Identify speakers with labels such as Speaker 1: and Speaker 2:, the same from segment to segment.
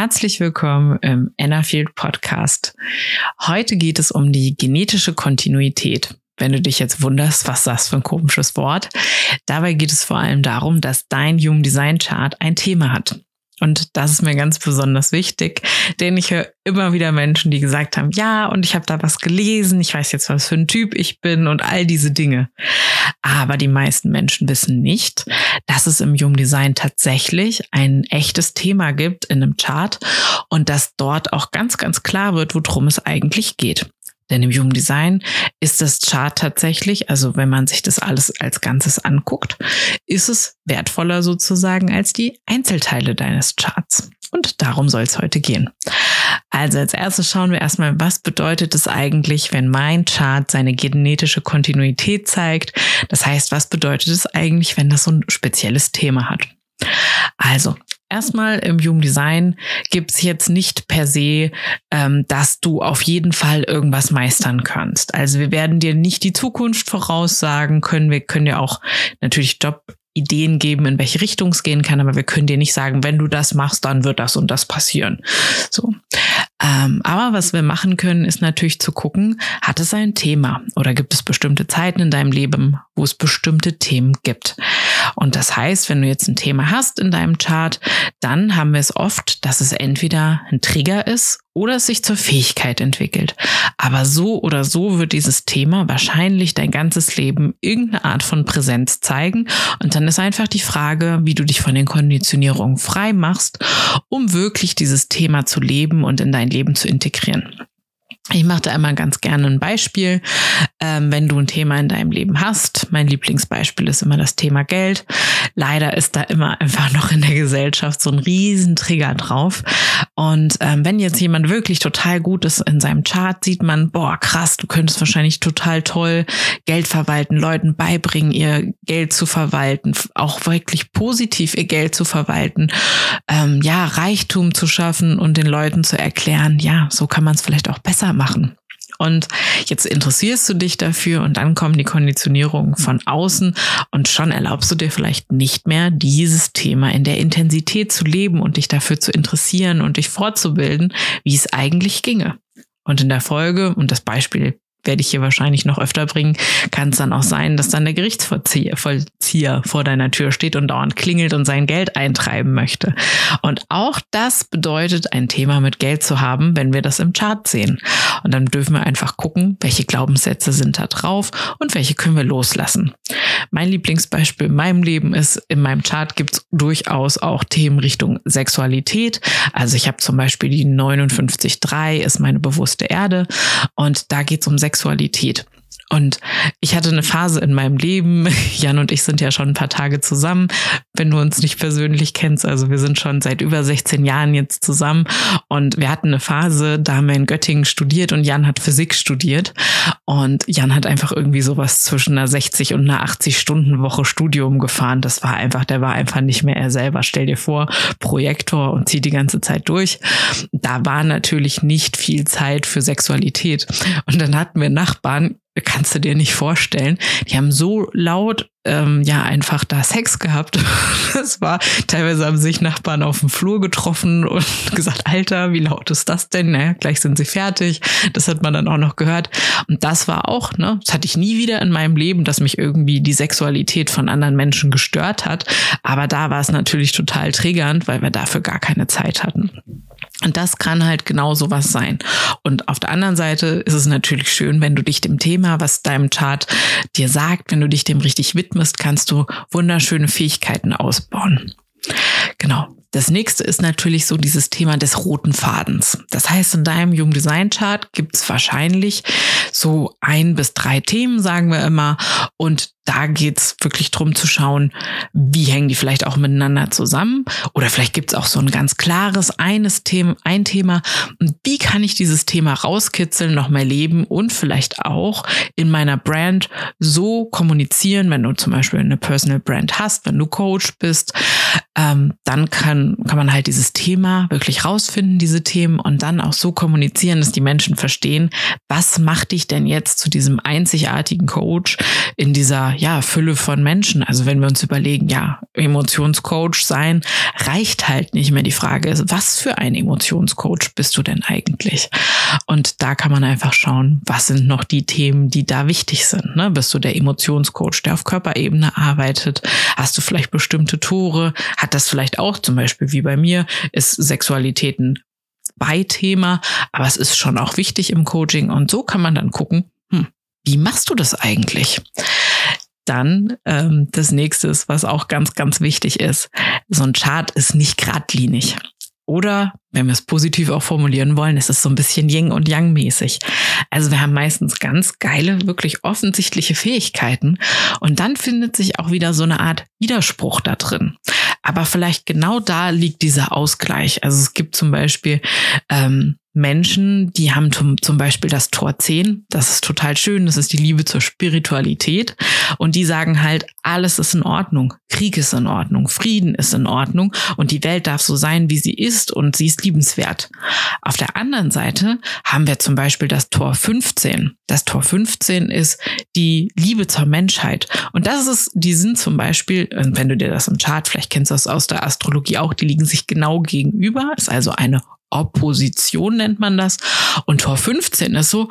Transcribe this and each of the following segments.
Speaker 1: herzlich willkommen im Ennerfield Podcast. Heute geht es um die genetische Kontinuität. Wenn du dich jetzt wunderst, was das für ein komisches Wort. Dabei geht es vor allem darum, dass dein Human Design Chart ein Thema hat. Und das ist mir ganz besonders wichtig, denn ich höre immer wieder Menschen, die gesagt haben, ja, und ich habe da was gelesen, ich weiß jetzt, was für ein Typ ich bin und all diese Dinge. Aber die meisten Menschen wissen nicht, dass es im Human Design tatsächlich ein echtes Thema gibt in einem Chart und dass dort auch ganz, ganz klar wird, worum es eigentlich geht. Denn im Human Design ist das Chart tatsächlich, also wenn man sich das alles als Ganzes anguckt, ist es wertvoller sozusagen als die Einzelteile deines Charts. Und darum soll es heute gehen. Also als erstes schauen wir erstmal, was bedeutet es eigentlich, wenn mein Chart seine genetische Kontinuität zeigt. Das heißt, was bedeutet es eigentlich, wenn das so ein spezielles Thema hat? Also, Erstmal im Human Design gibt es jetzt nicht per se, ähm, dass du auf jeden Fall irgendwas meistern kannst. Also wir werden dir nicht die Zukunft voraussagen können. Wir können dir auch natürlich Job Ideen geben, in welche Richtung es gehen kann, aber wir können dir nicht sagen, wenn du das machst, dann wird das und das passieren. So. Ähm, aber was wir machen können, ist natürlich zu gucken, hat es ein Thema oder gibt es bestimmte Zeiten in deinem Leben, wo es bestimmte Themen gibt. Und das heißt, wenn du jetzt ein Thema hast in deinem Chart, dann haben wir es oft, dass es entweder ein Trigger ist oder es sich zur Fähigkeit entwickelt. Aber so oder so wird dieses Thema wahrscheinlich dein ganzes Leben irgendeine Art von Präsenz zeigen. Und dann ist einfach die Frage, wie du dich von den Konditionierungen frei machst, um wirklich dieses Thema zu leben und in dein Leben zu integrieren. Ich mache da immer ganz gerne ein Beispiel. Ähm, wenn du ein Thema in deinem Leben hast, mein Lieblingsbeispiel ist immer das Thema Geld. Leider ist da immer einfach noch in der Gesellschaft so ein Riesentrigger drauf. Und ähm, wenn jetzt jemand wirklich total gut ist in seinem Chart, sieht man, boah, krass, du könntest wahrscheinlich total toll Geld verwalten, Leuten beibringen, ihr Geld zu verwalten, auch wirklich positiv ihr Geld zu verwalten, ähm, ja, Reichtum zu schaffen und den Leuten zu erklären, ja, so kann man es vielleicht auch besser machen. Und jetzt interessierst du dich dafür und dann kommen die Konditionierungen von außen und schon erlaubst du dir vielleicht nicht mehr, dieses Thema in der Intensität zu leben und dich dafür zu interessieren und dich fortzubilden, wie es eigentlich ginge. Und in der Folge, und das Beispiel werde ich hier wahrscheinlich noch öfter bringen, kann es dann auch sein, dass dann der Gerichtsvollzieher vor deiner Tür steht und dauernd klingelt und sein Geld eintreiben möchte. Und auch das bedeutet, ein Thema mit Geld zu haben, wenn wir das im Chart sehen. Und dann dürfen wir einfach gucken, welche Glaubenssätze sind da drauf und welche können wir loslassen. Mein Lieblingsbeispiel in meinem Leben ist, in meinem Chart gibt es durchaus auch Themen Richtung Sexualität. Also ich habe zum Beispiel die 59.3 ist meine bewusste Erde und da geht es um Sexualität Sexualität. Und ich hatte eine Phase in meinem Leben, Jan und ich sind ja schon ein paar Tage zusammen, wenn du uns nicht persönlich kennst. Also wir sind schon seit über 16 Jahren jetzt zusammen und wir hatten eine Phase, da haben wir in Göttingen studiert und Jan hat Physik studiert. Und Jan hat einfach irgendwie sowas zwischen einer 60 und einer 80 Stunden Woche Studium gefahren. Das war einfach, der war einfach nicht mehr er selber. Stell dir vor, Projektor und zieht die ganze Zeit durch. Da war natürlich nicht viel Zeit für Sexualität. Und dann hatten wir Nachbarn, kannst du dir nicht vorstellen. Die haben so laut ähm, ja einfach da Sex gehabt. Das war teilweise haben sich Nachbarn auf dem Flur getroffen und gesagt, Alter, wie laut ist das denn? Naja, gleich sind sie fertig. Das hat man dann auch noch gehört. Und das war auch, ne, das hatte ich nie wieder in meinem Leben, dass mich irgendwie die Sexualität von anderen Menschen gestört hat. Aber da war es natürlich total triggernd, weil wir dafür gar keine Zeit hatten. Und das kann halt genau sowas sein. Und auf der anderen Seite ist es natürlich schön, wenn du dich dem Thema, was deinem Chart dir sagt, wenn du dich dem richtig widmest, kannst du wunderschöne Fähigkeiten ausbauen. Genau. Das nächste ist natürlich so dieses Thema des roten Fadens. Das heißt, in deinem Human Design Chart gibt es wahrscheinlich so ein bis drei Themen, sagen wir immer. Und da geht's wirklich drum zu schauen, wie hängen die vielleicht auch miteinander zusammen. Oder vielleicht gibt's auch so ein ganz klares eines Thema, ein Thema. Und wie kann ich dieses Thema rauskitzeln, noch mehr leben und vielleicht auch in meiner Brand so kommunizieren, wenn du zum Beispiel eine Personal Brand hast, wenn du Coach bist, ähm, dann kann, kann man halt dieses Thema wirklich rausfinden, diese Themen und dann auch so kommunizieren, dass die Menschen verstehen, was macht dich denn jetzt zu diesem einzigartigen Coach in dieser ja Fülle von Menschen. Also wenn wir uns überlegen, ja, Emotionscoach sein reicht halt nicht mehr. Die Frage ist, was für ein Emotionscoach bist du denn eigentlich? Und da kann man einfach schauen, was sind noch die Themen, die da wichtig sind. Ne? Bist du der Emotionscoach, der auf Körperebene arbeitet? Hast du vielleicht bestimmte Tore? Hat das vielleicht auch zum Beispiel wie bei mir, ist Sexualitäten bei Thema, aber es ist schon auch wichtig im Coaching und so kann man dann gucken, hm, wie machst du das eigentlich? Dann ähm, das nächste, was auch ganz, ganz wichtig ist. So ein Chart ist nicht geradlinig. Oder, wenn wir es positiv auch formulieren wollen, ist es so ein bisschen Yin und Yang mäßig. Also wir haben meistens ganz geile, wirklich offensichtliche Fähigkeiten und dann findet sich auch wieder so eine Art Widerspruch da drin. Aber vielleicht genau da liegt dieser Ausgleich. Also es gibt zum Beispiel ähm, Menschen, die haben zum, Beispiel das Tor 10. Das ist total schön. Das ist die Liebe zur Spiritualität. Und die sagen halt, alles ist in Ordnung. Krieg ist in Ordnung. Frieden ist in Ordnung. Und die Welt darf so sein, wie sie ist. Und sie ist liebenswert. Auf der anderen Seite haben wir zum Beispiel das Tor 15. Das Tor 15 ist die Liebe zur Menschheit. Und das ist, die sind zum Beispiel, wenn du dir das im Chart, vielleicht kennst du das aus der Astrologie auch, die liegen sich genau gegenüber. Ist also eine Opposition nennt man das. Und Tor 15 ist so,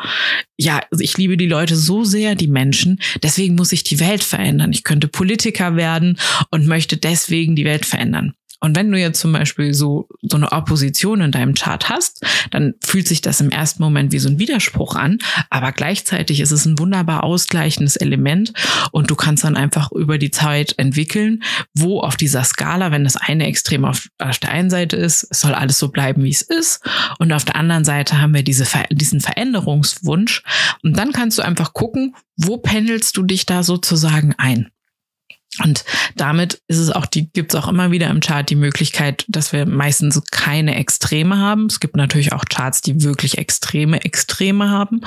Speaker 1: ja, ich liebe die Leute so sehr, die Menschen, deswegen muss ich die Welt verändern. Ich könnte Politiker werden und möchte deswegen die Welt verändern. Und wenn du jetzt zum Beispiel so, so eine Opposition in deinem Chart hast, dann fühlt sich das im ersten Moment wie so ein Widerspruch an, aber gleichzeitig ist es ein wunderbar ausgleichendes Element. Und du kannst dann einfach über die Zeit entwickeln, wo auf dieser Skala, wenn das eine Extrem auf, auf der einen Seite ist, es soll alles so bleiben, wie es ist. Und auf der anderen Seite haben wir diese, diesen Veränderungswunsch. Und dann kannst du einfach gucken, wo pendelst du dich da sozusagen ein. Und damit ist es auch die, gibt es auch immer wieder im Chart die Möglichkeit, dass wir meistens keine Extreme haben. Es gibt natürlich auch Charts, die wirklich extreme Extreme haben.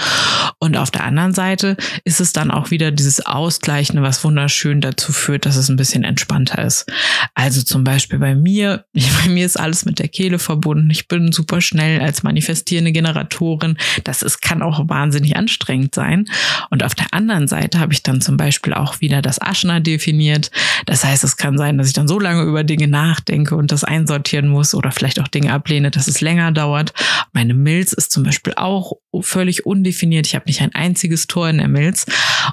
Speaker 1: Und auf der anderen Seite ist es dann auch wieder dieses Ausgleichende, was wunderschön dazu führt, dass es ein bisschen entspannter ist. Also zum Beispiel bei mir, bei mir ist alles mit der Kehle verbunden. Ich bin super schnell als manifestierende Generatorin. Das ist, kann auch wahnsinnig anstrengend sein. Und auf der anderen Seite habe ich dann zum Beispiel auch wieder das Aschna definiert funktioniert. Das heißt, es kann sein, dass ich dann so lange über Dinge nachdenke und das einsortieren muss oder vielleicht auch Dinge ablehne, dass es länger dauert. Meine Milz ist zum Beispiel auch völlig undefiniert. Ich habe nicht ein einziges Tor in der Milz.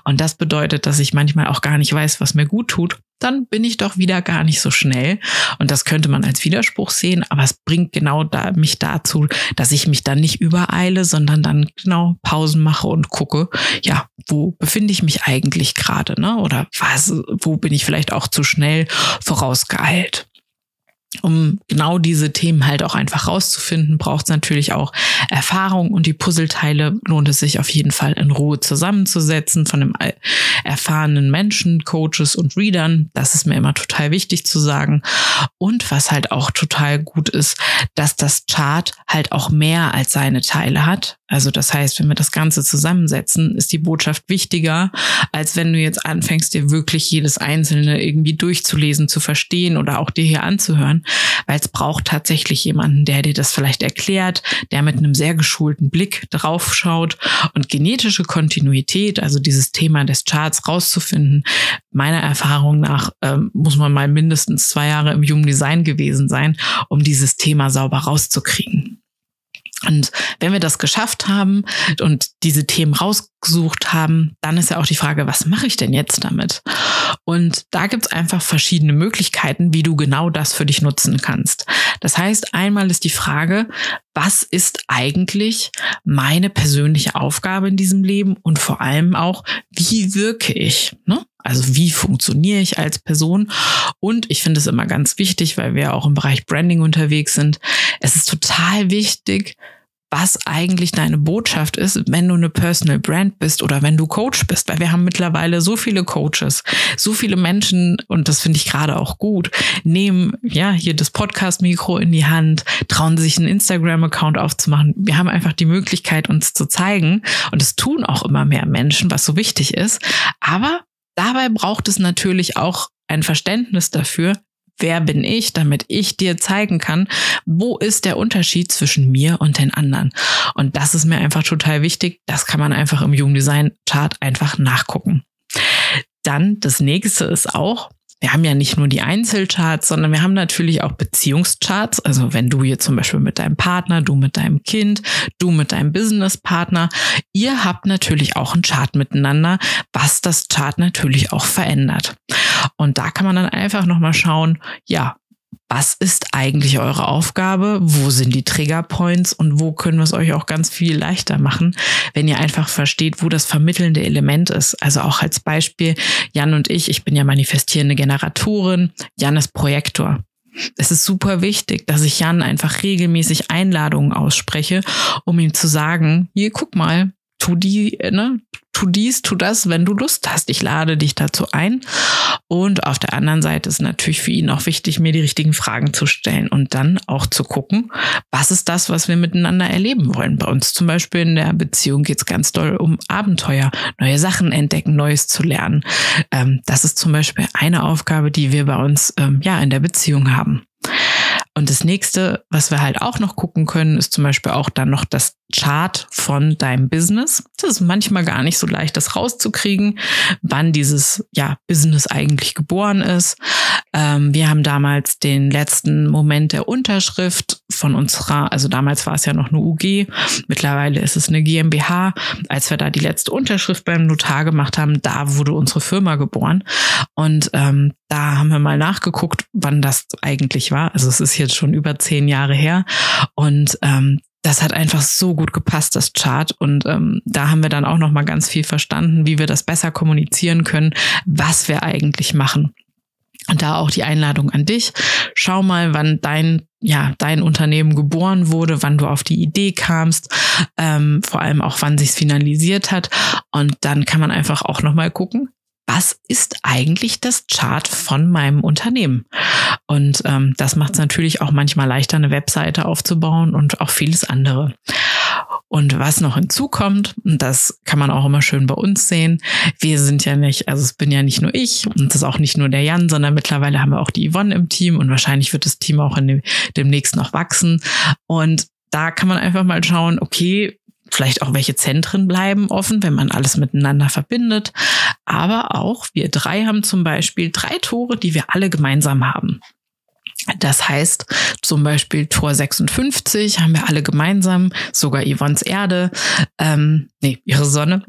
Speaker 1: Und das bedeutet, dass ich manchmal auch gar nicht weiß, was mir gut tut dann bin ich doch wieder gar nicht so schnell. Und das könnte man als Widerspruch sehen, aber es bringt genau da, mich dazu, dass ich mich dann nicht übereile, sondern dann genau Pausen mache und gucke, ja, wo befinde ich mich eigentlich gerade, ne? Oder was, wo bin ich vielleicht auch zu schnell vorausgeeilt? Um genau diese Themen halt auch einfach rauszufinden, braucht es natürlich auch Erfahrung und die Puzzleteile lohnt es sich auf jeden Fall in Ruhe zusammenzusetzen von einem erfahrenen Menschen, Coaches und Readern. Das ist mir immer total wichtig zu sagen. Und was halt auch total gut ist, dass das Chart halt auch mehr als seine Teile hat. Also das heißt, wenn wir das Ganze zusammensetzen, ist die Botschaft wichtiger, als wenn du jetzt anfängst, dir wirklich jedes einzelne irgendwie durchzulesen, zu verstehen oder auch dir hier anzuhören, weil es braucht tatsächlich jemanden, der dir das vielleicht erklärt, der mit einem sehr geschulten Blick drauf schaut und genetische Kontinuität, also dieses Thema des Charts rauszufinden. Meiner Erfahrung nach ähm, muss man mal mindestens zwei Jahre im Human Design gewesen sein, um dieses Thema sauber rauszukriegen. Und wenn wir das geschafft haben und diese Themen rausgesucht haben, dann ist ja auch die Frage, was mache ich denn jetzt damit? Und da gibt es einfach verschiedene Möglichkeiten, wie du genau das für dich nutzen kannst. Das heißt, einmal ist die Frage, was ist eigentlich meine persönliche Aufgabe in diesem Leben und vor allem auch, wie wirke ich? Ne? Also wie funktioniere ich als Person? Und ich finde es immer ganz wichtig, weil wir auch im Bereich Branding unterwegs sind. Es ist total wichtig, was eigentlich deine Botschaft ist, wenn du eine Personal Brand bist oder wenn du Coach bist. Weil wir haben mittlerweile so viele Coaches, so viele Menschen, und das finde ich gerade auch gut, nehmen ja hier das Podcast-Mikro in die Hand, trauen sich einen Instagram-Account aufzumachen. Wir haben einfach die Möglichkeit, uns zu zeigen. Und es tun auch immer mehr Menschen, was so wichtig ist. Aber Dabei braucht es natürlich auch ein Verständnis dafür, wer bin ich, damit ich dir zeigen kann, wo ist der Unterschied zwischen mir und den anderen. Und das ist mir einfach total wichtig. Das kann man einfach im Jugenddesign Chart einfach nachgucken. Dann das nächste ist auch, wir haben ja nicht nur die Einzelcharts, sondern wir haben natürlich auch Beziehungscharts. Also wenn du hier zum Beispiel mit deinem Partner, du mit deinem Kind, du mit deinem Businesspartner, ihr habt natürlich auch einen Chart miteinander, was das Chart natürlich auch verändert. Und da kann man dann einfach nochmal schauen, ja, was ist eigentlich eure Aufgabe? Wo sind die Triggerpoints und wo können wir es euch auch ganz viel leichter machen, wenn ihr einfach versteht, wo das vermittelnde Element ist. Also auch als Beispiel, Jan und ich, ich bin ja manifestierende Generatorin, Jan ist Projektor. Es ist super wichtig, dass ich Jan einfach regelmäßig Einladungen ausspreche, um ihm zu sagen, hier, guck mal, tu die, ne, tu dies, tu das, wenn du Lust hast. Ich lade dich dazu ein. Und auf der anderen Seite ist natürlich für ihn auch wichtig, mir die richtigen Fragen zu stellen und dann auch zu gucken, was ist das, was wir miteinander erleben wollen. Bei uns zum Beispiel in der Beziehung geht es ganz doll um Abenteuer, neue Sachen entdecken, Neues zu lernen. Ähm, das ist zum Beispiel eine Aufgabe, die wir bei uns ähm, ja in der Beziehung haben. Und das nächste, was wir halt auch noch gucken können, ist zum Beispiel auch dann noch das Chart von deinem Business. Das ist manchmal gar nicht so leicht, das rauszukriegen, wann dieses ja, Business eigentlich geboren ist. Ähm, wir haben damals den letzten Moment der Unterschrift von unserer, also damals war es ja noch eine UG, mittlerweile ist es eine GmbH. Als wir da die letzte Unterschrift beim Notar gemacht haben, da wurde unsere Firma geboren. Und ähm, da haben wir mal nachgeguckt, wann das eigentlich war. Also es ist jetzt schon über zehn Jahre her. Und ähm, das hat einfach so gut gepasst, das Chart. Und ähm, da haben wir dann auch noch mal ganz viel verstanden, wie wir das besser kommunizieren können, was wir eigentlich machen. Und da auch die Einladung an dich. Schau mal, wann dein, ja, dein Unternehmen geboren wurde, wann du auf die Idee kamst, ähm, vor allem auch wann sich's finalisiert hat. Und dann kann man einfach auch nochmal gucken, was ist eigentlich das Chart von meinem Unternehmen? Und ähm, das macht es natürlich auch manchmal leichter, eine Webseite aufzubauen und auch vieles andere. Und was noch hinzukommt, und das kann man auch immer schön bei uns sehen, wir sind ja nicht, also es bin ja nicht nur ich und das ist auch nicht nur der Jan, sondern mittlerweile haben wir auch die Yvonne im Team und wahrscheinlich wird das Team auch in dem, demnächst noch wachsen. Und da kann man einfach mal schauen, okay, vielleicht auch welche Zentren bleiben offen, wenn man alles miteinander verbindet. Aber auch wir drei haben zum Beispiel drei Tore, die wir alle gemeinsam haben. Das heißt, zum Beispiel Tor 56 haben wir alle gemeinsam, sogar Yvonnes Erde, ähm, nee, ihre Sonne.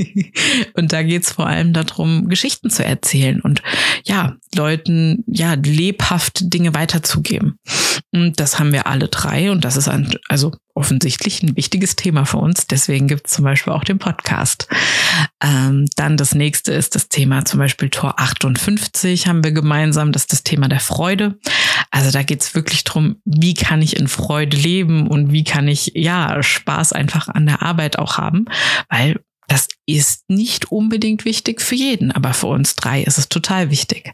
Speaker 1: und da geht's vor allem darum, Geschichten zu erzählen und ja, Leuten ja lebhaft Dinge weiterzugeben. Und das haben wir alle drei und das ist ein, also offensichtlich ein wichtiges Thema für uns. Deswegen gibt es zum Beispiel auch den Podcast. Ähm, dann das nächste ist das Thema zum Beispiel Tor 58 haben wir gemeinsam. Das ist das Thema der Freude. Also da geht es wirklich drum, wie kann ich in Freude leben und wie kann ich ja Spaß einfach an der Arbeit auch haben, weil das ist nicht unbedingt wichtig für jeden, aber für uns drei ist es total wichtig.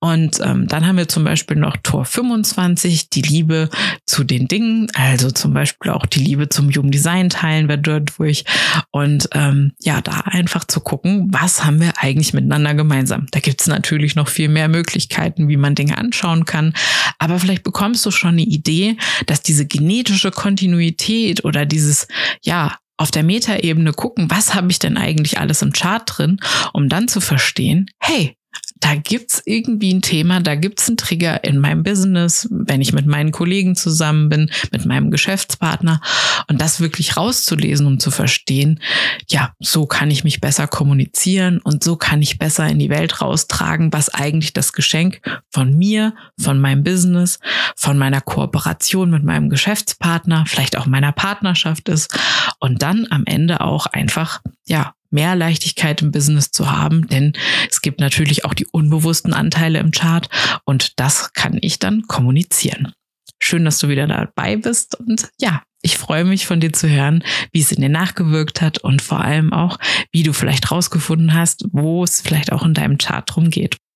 Speaker 1: Und ähm, dann haben wir zum Beispiel noch Tor 25, die Liebe zu den Dingen, also zum Beispiel auch die Liebe zum Jugenddesign teilen wir dort durch. Und ähm, ja, da einfach zu gucken, was haben wir eigentlich miteinander gemeinsam. Da gibt es natürlich noch viel mehr Möglichkeiten, wie man Dinge anschauen kann. Aber vielleicht bekommst du schon eine Idee, dass diese genetische Kontinuität oder dieses, ja, auf der Metaebene gucken, was habe ich denn eigentlich alles im Chart drin, um dann zu verstehen, hey, da gibt's irgendwie ein Thema, da gibt's einen Trigger in meinem Business, wenn ich mit meinen Kollegen zusammen bin, mit meinem Geschäftspartner. Und das wirklich rauszulesen, um zu verstehen, ja, so kann ich mich besser kommunizieren und so kann ich besser in die Welt raustragen, was eigentlich das Geschenk von mir, von meinem Business, von meiner Kooperation mit meinem Geschäftspartner, vielleicht auch meiner Partnerschaft ist. Und dann am Ende auch einfach, ja, mehr Leichtigkeit im Business zu haben, denn es gibt natürlich auch die unbewussten Anteile im Chart und das kann ich dann kommunizieren. Schön, dass du wieder dabei bist und ja, ich freue mich von dir zu hören, wie es in dir nachgewirkt hat und vor allem auch, wie du vielleicht rausgefunden hast, wo es vielleicht auch in deinem Chart drum geht.